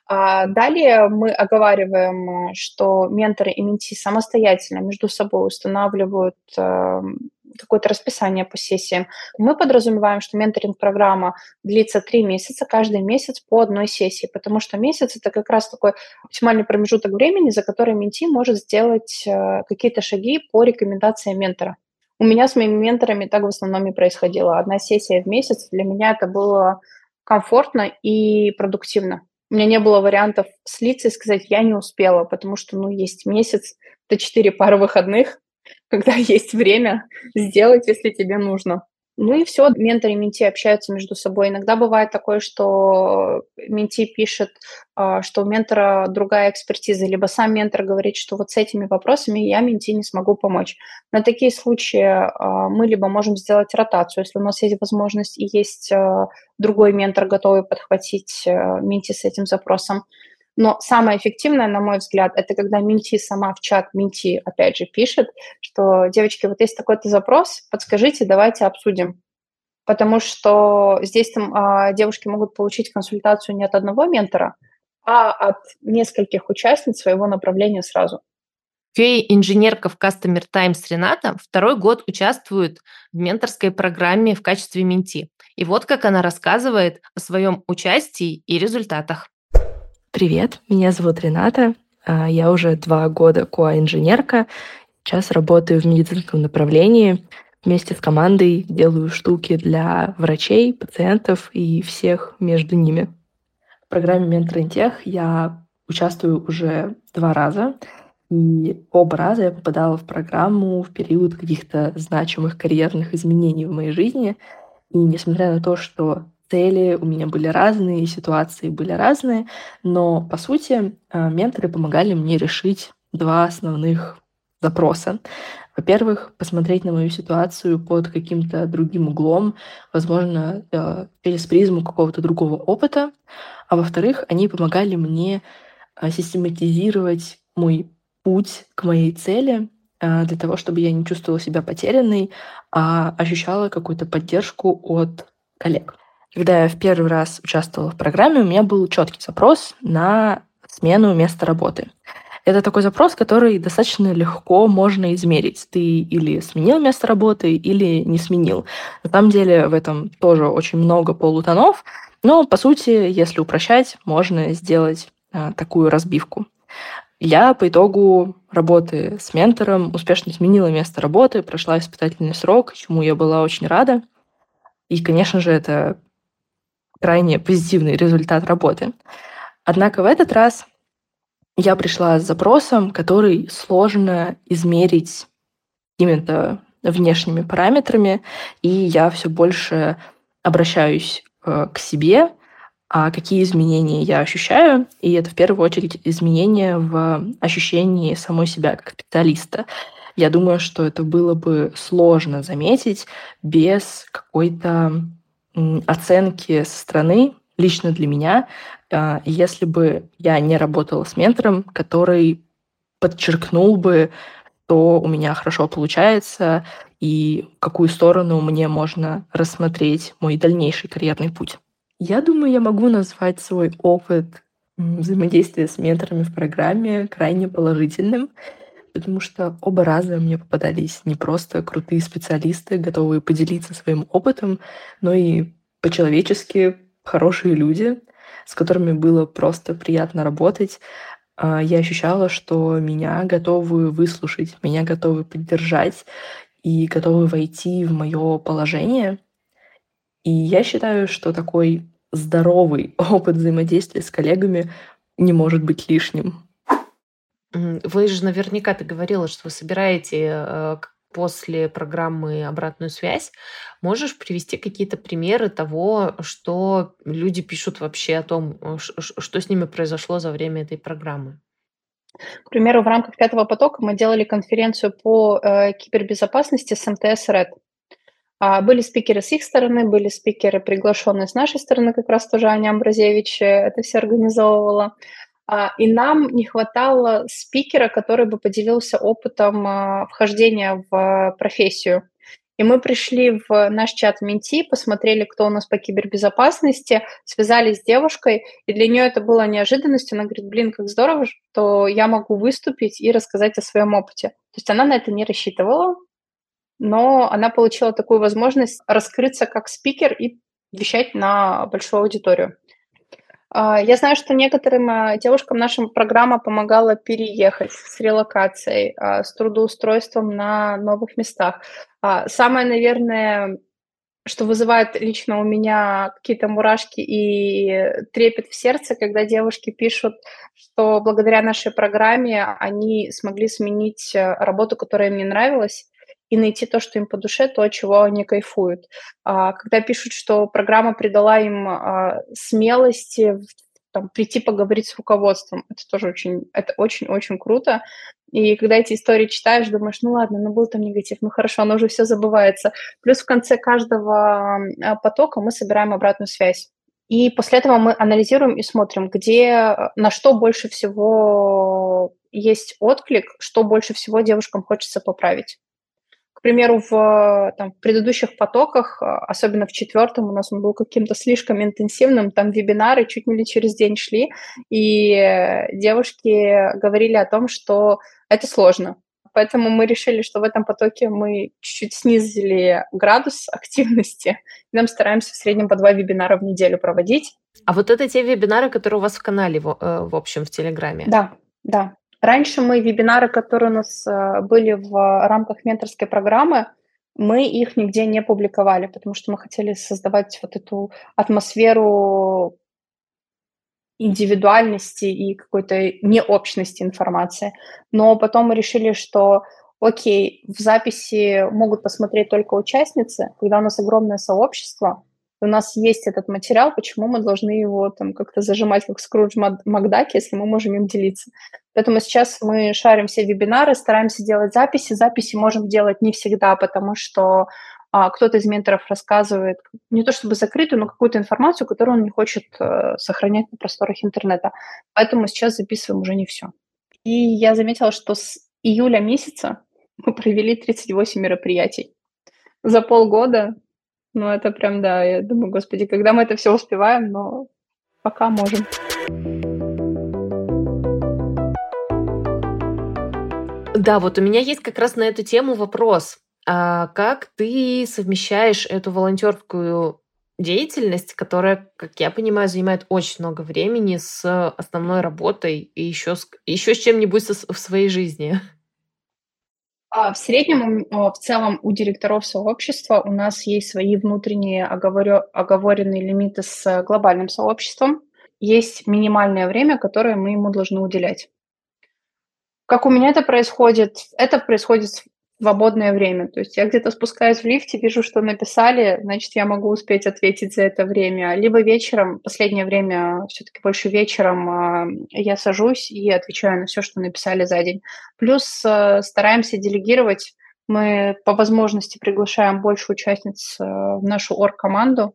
B: А далее мы оговариваем, что менторы и менти самостоятельно между собой устанавливают эм, какое-то расписание по сессиям. Мы подразумеваем, что менторинг-программа длится три месяца, каждый месяц по одной сессии, потому что месяц – это как раз такой оптимальный промежуток времени, за который менти может сделать э, какие-то шаги по рекомендациям ментора. У меня с моими менторами так в основном и происходило. Одна сессия в месяц для меня это было комфортно и продуктивно. У меня не было вариантов слиться и сказать, я не успела, потому что, ну, есть месяц, это четыре пары выходных, когда есть время сделать, если тебе нужно. Ну и все, ментор и менти общаются между собой. Иногда бывает такое, что менти пишет, а, что у ментора другая экспертиза, либо сам ментор говорит, что вот с этими вопросами я менти не смогу помочь. На такие случаи а, мы либо можем сделать ротацию, если у нас есть возможность и есть а, другой ментор, готовый подхватить менти с этим запросом, Но самое эффективное, на мой взгляд, это когда Минти сама в чат Минти, опять же, пишет, что, девочки, вот есть такой-то запрос, подскажите, давайте обсудим. Потому что здесь там а, девушки могут получить консультацию не от одного ментора, а от нескольких участниц своего направления сразу.
A: QA-инженерка в Customer Times Рената второй год участвует в менторской программе в качестве менти. И вот как она рассказывает о своем участии и результатах.
D: Привет, меня зовут Рената. А, я уже два года QA-инженерка. Сейчас работаю в медицинском направлении. Вместе с командой делаю штуки для врачей, пациентов и всех между ними. В программе Mentor Intech я участвую уже два раза – и оба раза я попадала в программу в период каких-то значимых карьерных изменений в моей жизни. И несмотря на то, что цели у меня были разные, ситуации были разные, но, по сути, э, менторы помогали мне решить два основных запроса. Во-первых, посмотреть на мою ситуацию под каким-то другим углом, возможно, э, через призму какого-то другого опыта. А во-вторых, они помогали мне э, систематизировать мой путь к моей цели для того, чтобы я не чувствовала себя потерянной, а ощущала какую-то поддержку от коллег. Когда я в первый раз участвовала в программе, у меня был четкий запрос на смену места работы. Это такой запрос, который достаточно легко можно измерить. Ты или сменил место работы, или не сменил. На самом деле в этом тоже очень много полутонов, но, по сути, если упрощать, можно сделать а, такую разбивку. Я по итогу работы с ментором успешно сменила место работы, прошла испытательный срок, чему я была очень рада. И, конечно же, это крайне позитивный результат работы. Однако в этот раз я пришла с запросом, который сложно измерить именно внешними параметрами, и я все больше обращаюсь э, к себе а какие изменения я ощущаю. И это в первую очередь изменения в ощущении самой себя как специалиста. Я думаю, что это было бы сложно заметить без какой-то оценки со стороны, лично для меня, а, если бы я не работала с ментором, который подчеркнул бы, что у меня хорошо получается и в какую сторону мне можно рассмотреть мой дальнейший карьерный путь. Я думаю, я могу назвать свой опыт взаимодействия с менторами в программе крайне положительным, потому что оба раза мне попадались не просто крутые специалисты, готовые поделиться своим опытом, но и по-человечески хорошие люди, с которыми было просто приятно работать. А, я ощущала, что меня готовы выслушать, меня готовы поддержать и готовы войти в мое положение. И я считаю, что такой здоровый опыт взаимодействия с коллегами не может быть лишним.
A: Вы же наверняка ты говорила, что вы собираете э, после программы обратную связь. Можешь привести какие-то примеры того, что люди пишут вообще о том, э, что с ними произошло за время этой программы?
B: К примеру, в рамках пятого потока мы делали конференцию по э, кибербезопасности с МТС РЭД. А, были спикеры с их стороны, были спикеры, приглашенные с нашей стороны, как раз тоже Аня Амбразевич э, это все организовывала. А, и нам не хватало спикера, который бы поделился опытом а, вхождения в профессию. И мы пришли в наш чат Менти, посмотрели, кто у нас по кибербезопасности, связались с девушкой, и для нее это было неожиданностью. Она говорит, блин, как здорово, что я могу выступить и рассказать о своем опыте. То есть она на это не рассчитывала, но она получила такую возможность раскрыться как спикер и вещать на большую аудиторию. А, я знаю, что некоторым а, девушкам наша программа помогала переехать с релокацией, а, с трудоустройством на новых местах. Самое, наверное, что вызывает лично у меня какие-то мурашки и трепет в сердце, когда девушки пишут, что благодаря нашей программе они смогли сменить работу, которая им не нравилась, и найти то, что им по душе, то, чего они кайфуют. А, когда пишут, что программа придала им а, смелости там, прийти поговорить с руководством, это тоже очень, это очень-очень круто. И когда эти истории читаешь, думаешь, ну ладно, ну был там негатив, ну хорошо, оно уже все забывается. Плюс в конце каждого а, потока мы собираем обратную связь. И после этого мы анализируем и смотрим, где, на что больше всего есть отклик, что больше всего девушкам хочется поправить. К примеру, в там, в предыдущих потоках, особенно в четвертом, у нас он был каким-то слишком интенсивным, там вебинары чуть не ли через день шли, и девушки говорили о том, что это сложно, Поэтому мы решили, что в этом потоке мы чуть-чуть снизили градус активности. И нам стараемся в среднем по два вебинара в неделю проводить.
A: А вот это те вебинары, которые у вас в канале, э, в общем, в Телеграме?
B: Да, да. Раньше мы вебинары, которые у нас э, были в рамках менторской программы, мы их нигде не публиковали, потому что мы хотели создавать вот эту атмосферу индивидуальности и какой-то необщности информации. Но потом мы решили, что окей, в записи могут посмотреть только участницы, когда у нас огромное сообщество, у нас есть этот материал, почему мы должны его там как-то зажимать, как Скрудж Макдаки, если мы можем им делиться. Поэтому сейчас мы шарим все вебинары, стараемся делать записи. Записи можем делать не всегда, потому что а кто-то из менторов рассказывает не то чтобы закрытую, но какую-то информацию, которую он не хочет э, сохранять на просторах интернета. Поэтому сейчас записываем уже не все. И я заметила, что с июля месяца мы провели 38 мероприятий. За полгода, ну это прям, да, я думаю, господи, когда мы это все успеваем, но пока можем.
A: Да, вот у меня есть как раз на эту тему вопрос. А как ты совмещаешь эту волонтерскую деятельность, которая, как я понимаю, занимает очень много времени с основной работой и еще с, еще с чем-нибудь в своей жизни?
B: А в среднем, в целом, у директоров сообщества у нас есть свои внутренние оговоренные лимиты с глобальным сообществом. Есть минимальное время, которое мы ему должны уделять. Как у меня это происходит? Это происходит свободное время. То есть я где-то спускаюсь в лифте, вижу, что написали, значит, я могу успеть ответить за это время. Либо вечером, последнее время, все-таки больше вечером, а, я сажусь и отвечаю на все, что написали за день. Плюс э, стараемся делегировать. Мы по возможности приглашаем больше участниц э, в нашу орг-команду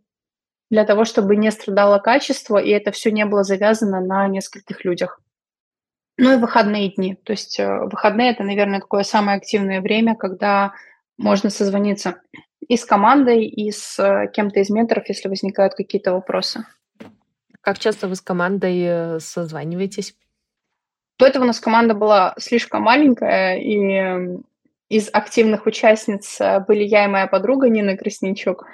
B: для того, чтобы не страдало качество, и это все не было завязано на нескольких людях. Ну и выходные дни. То есть э, выходные – это, наверное, такое самое активное время, когда можно созвониться и с командой, и с э, кем-то из менторов, если возникают какие-то вопросы.
A: Как часто вы с командой э, созваниваетесь?
B: До этого у нас команда была слишком маленькая, и из активных участниц были я и моя подруга Нина Красничук,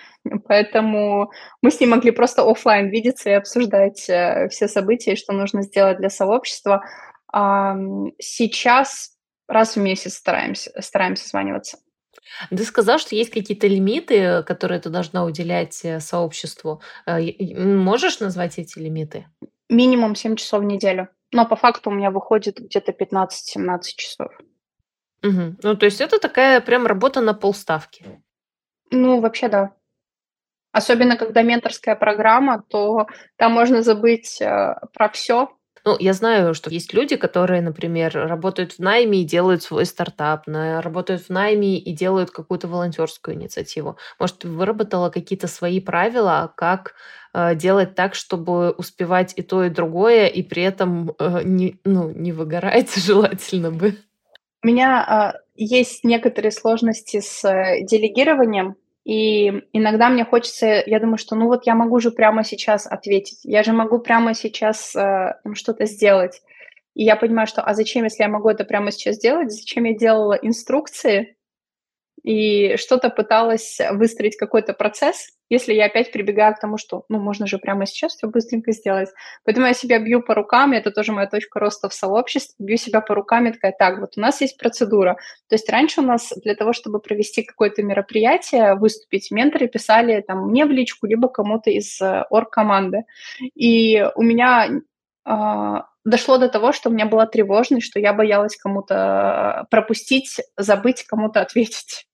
B: поэтому мы с ней могли просто офлайн видеться и обсуждать все события, что нужно сделать для сообщества. Сейчас раз в месяц стараемся, стараемся созваниваться.
A: Ты сказал, что есть какие-то лимиты, которые ты должна уделять э, сообществу. Э, можешь назвать эти лимиты?
B: Минимум 7 часов в неделю. Но по факту у меня выходит где-то 15-17 часов.
A: Угу. Ну, то есть это такая прям работа на полставки.
B: Ну, вообще да. Особенно когда менторская программа, то там можно забыть э, про все,
A: ну, я знаю, что есть люди, которые, например, работают в найме и делают свой стартап, работают в найме и делают какую-то волонтерскую инициативу. Может, ты выработала какие-то свои правила, как э, делать так, чтобы успевать и то, и другое, и при этом э, не, ну, не выгорать желательно бы?
B: У меня э, есть некоторые сложности с э, делегированием, и иногда мне хочется, я думаю, что ну вот я могу же прямо сейчас ответить, я же могу прямо сейчас э, что-то сделать. И я понимаю, что а зачем, если я могу это прямо сейчас сделать, зачем я делала инструкции, и что-то пыталась выстроить какой-то процесс, если я опять прибегаю к тому, что, ну, можно же прямо сейчас все быстренько сделать. Поэтому я себя бью по рукам, это тоже моя точка роста в сообществе, бью себя по рукам и такая, так, вот у нас есть процедура. То есть раньше у нас для того, чтобы провести какое-то мероприятие, выступить, менторы писали там мне в личку, либо кому-то из э, орг-команды. И у меня э, дошло до того, что у меня была тревожность, что я боялась кому-то пропустить, забыть кому-то ответить.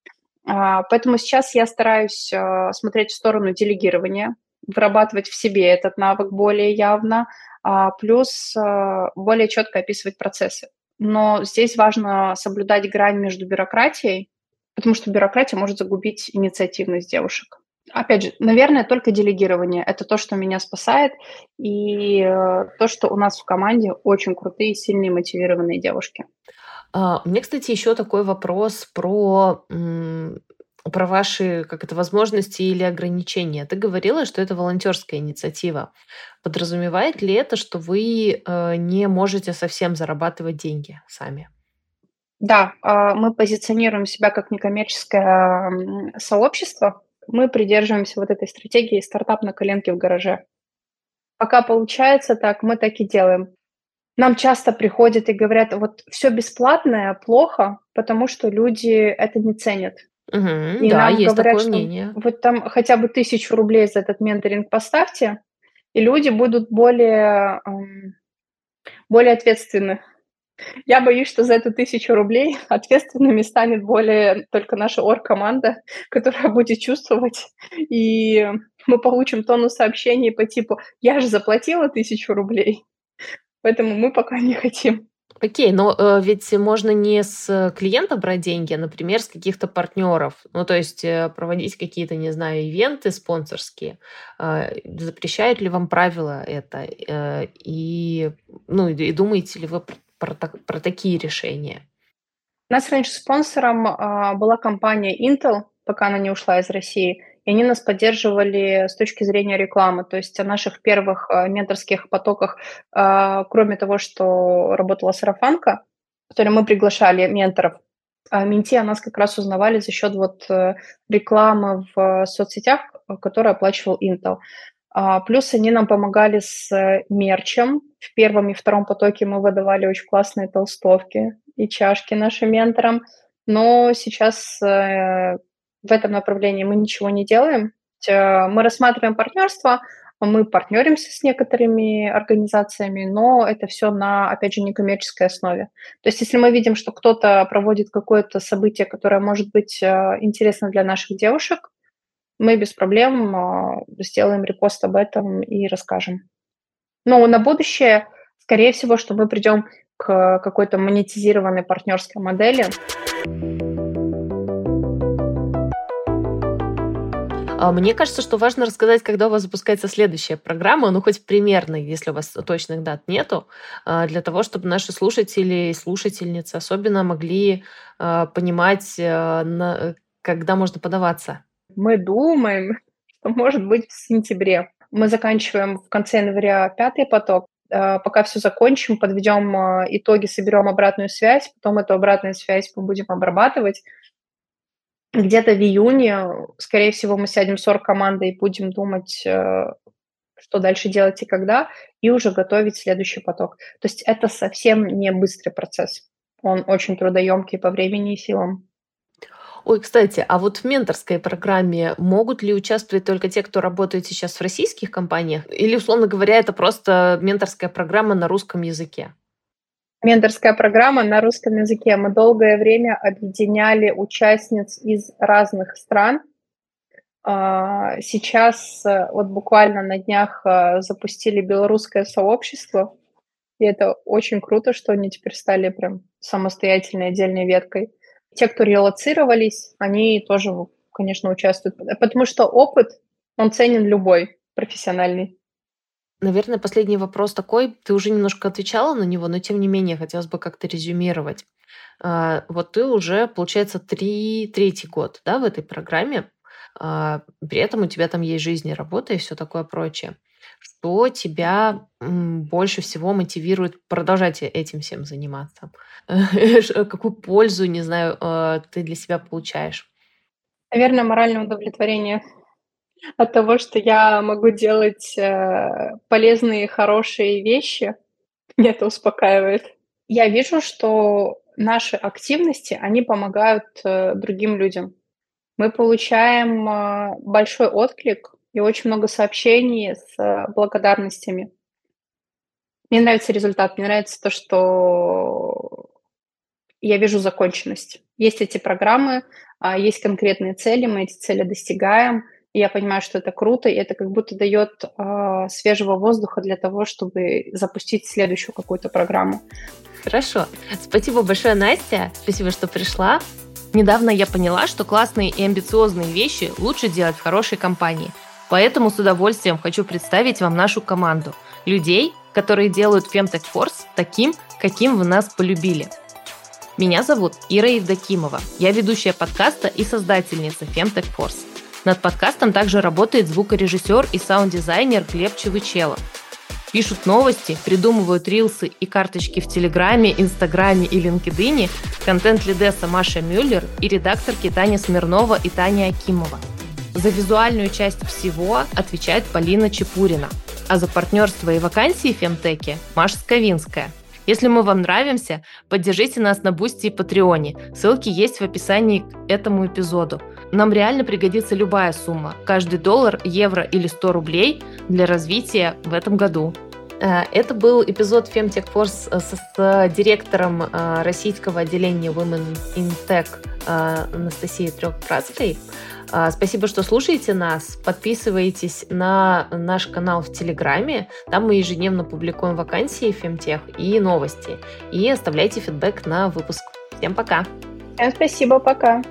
B: А, поэтому сейчас я стараюсь а, смотреть в сторону делегирования, вырабатывать в себе этот навык более явно, а, плюс более четко описывать процессы. Но здесь важно соблюдать грань между бюрократией, потому что бюрократия может загубить инициативность девушек. Опять же, наверное, только делегирование. Это то, что меня спасает, и э, то, что у нас в команде очень крутые, сильные, мотивированные девушки.
A: А, меня, кстати, еще такой вопрос про, про ваши как это, возможности или ограничения. Ты говорила, что это волонтерская инициатива. Подразумевает ли это, что вы э, не можете совсем зарабатывать деньги сами?
B: Да, а, мы позиционируем себя как некоммерческое сообщество. Мы придерживаемся вот этой стратегии стартап на коленке в гараже. Пока получается так, мы так и делаем. Нам часто приходят и говорят, вот все бесплатное плохо, потому что люди это не ценят.
A: Угу, и да, нам есть говорят, такое что мнение.
B: вот там хотя бы тысячу рублей за этот менторинг поставьте, и люди будут более, более ответственны. Я боюсь, что за эту тысячу рублей ответственными станет более только наша орг-команда, которая будет чувствовать, и мы получим тонну сообщений по типу «я же заплатила тысячу рублей», поэтому мы пока не хотим.
A: Окей, но э, ведь можно не с клиента брать деньги, а, например, с каких-то партнеров. Ну, то есть э, проводить какие-то, не знаю, ивенты спонсорские. Э, запрещают ли вам правила это? Э, и, ну, и думаете ли вы про, про такие решения?
B: У нас раньше спонсором э, была компания Intel, пока она не ушла из России, и они нас поддерживали с точки зрения рекламы. То есть о наших первых э, менторских потоках, э, кроме того, что работала сарафанка, в которой мы приглашали менторов, а менти о нас как раз узнавали за счет вот э, рекламы в соцсетях, которую оплачивал Intel. А, плюс они нам помогали с э, мерчем. В первом и втором потоке мы выдавали очень классные толстовки и чашки нашим менторам. Но сейчас э, в этом направлении мы ничего не делаем. Э, мы рассматриваем партнерство, мы партнеримся с некоторыми организациями, но это все на, опять же, некоммерческой основе. То есть если мы видим, что кто-то проводит какое-то событие, которое может быть интересно для наших девушек, мы без проблем а, сделаем репост об этом и расскажем. Но на будущее, скорее всего, что мы придем к какой-то монетизированной партнерской модели.
A: Мне кажется, что важно рассказать, когда у вас запускается следующая программа, ну хоть примерно, если у вас точных дат нету, а, для того, чтобы наши слушатели и слушательницы особенно могли понимать, когда можно подаваться.
B: Мы думаем, что может быть в сентябре. Мы заканчиваем в конце января пятый поток. А, пока все закончим, подведем а, итоги, соберем обратную связь, потом эту обратную связь мы будем обрабатывать. Где-то в июне, скорее всего, мы сядем с командой и будем думать, э, что дальше делать и когда, и уже готовить следующий поток. То есть это совсем не быстрый процесс. Он очень трудоемкий по времени и силам.
A: Ой, кстати, а вот в менторской программе могут ли участвовать только те, кто работает сейчас в российских компаниях? Или, условно говоря, это просто менторская программа на русском языке?
B: Менторская программа на русском языке. Мы долгое время объединяли участниц из разных стран. А, сейчас вот буквально на днях а, запустили белорусское сообщество, и это очень круто, что они теперь стали прям самостоятельной отдельной веткой. Те, кто релацировались, они тоже, конечно, участвуют, потому что опыт, он ценен любой профессиональный.
A: Наверное, последний вопрос такой. Ты уже немножко отвечала на него, но тем не менее хотелось бы как-то резюмировать. А, вот ты уже, получается, три, третий год да, в этой программе. А, при этом у тебя там есть жизнь и работа и все такое прочее. Что тебя больше всего мотивирует продолжать этим всем заниматься? Какую пользу, не знаю, э, ты для себя получаешь?
B: Наверное, моральное удовлетворение от того, что я могу делать э, полезные, хорошие вещи. Меня это успокаивает. Я вижу, что наши активности, они помогают э, другим людям. Мы получаем большой отклик и очень много сообщений с э, благодарностями. Мне нравится результат, мне нравится то, что я вижу законченность. Есть эти программы, а, есть конкретные цели, мы эти цели достигаем, я понимаю, что это круто, и это как будто дает э, свежего воздуха для того, чтобы запустить следующую какую-то программу.
A: Хорошо. Спасибо большое, Настя. Спасибо, что пришла. Недавно я поняла, что классные и амбициозные вещи лучше делать в хорошей компании. Поэтому с удовольствием хочу представить вам нашу команду. Людей, которые делают Femtech Force таким, каким вы нас полюбили. Меня зовут Ира Евдокимова. Я ведущая подкаста и создательница Femtech Force. Над подкастом также работает звукорежиссер и саунд-дизайнер Глеб Чевычелов. Пишут новости, придумывают рилсы и карточки в Телеграме, Инстаграме и LinkedIn контент-лидесса Маша Мюллер и редакторки Таня Смирнова и Таня Акимова. За визуальную часть всего отвечает Полина Чепурина, а за партнерство и вакансии в Фемтеке Маша Сковинская. Если мы вам нравимся, поддержите нас на Бусти и Патреоне. Ссылки есть в описании к этому эпизоду. Нам реально пригодится любая сумма. Каждый доллар, евро или 100 рублей для развития в этом году. Э, это был эпизод Femtech Force э, с, с директором э, российского отделения Women in Tech Анастасией Трехпрацкой. Спасибо, что слушаете нас. Подписывайтесь на наш канал в Телеграме. Там мы ежедневно публикуем вакансии Femtech и новости. И оставляйте фидбэк на выпуск. Всем пока.
B: Всем спасибо, пока.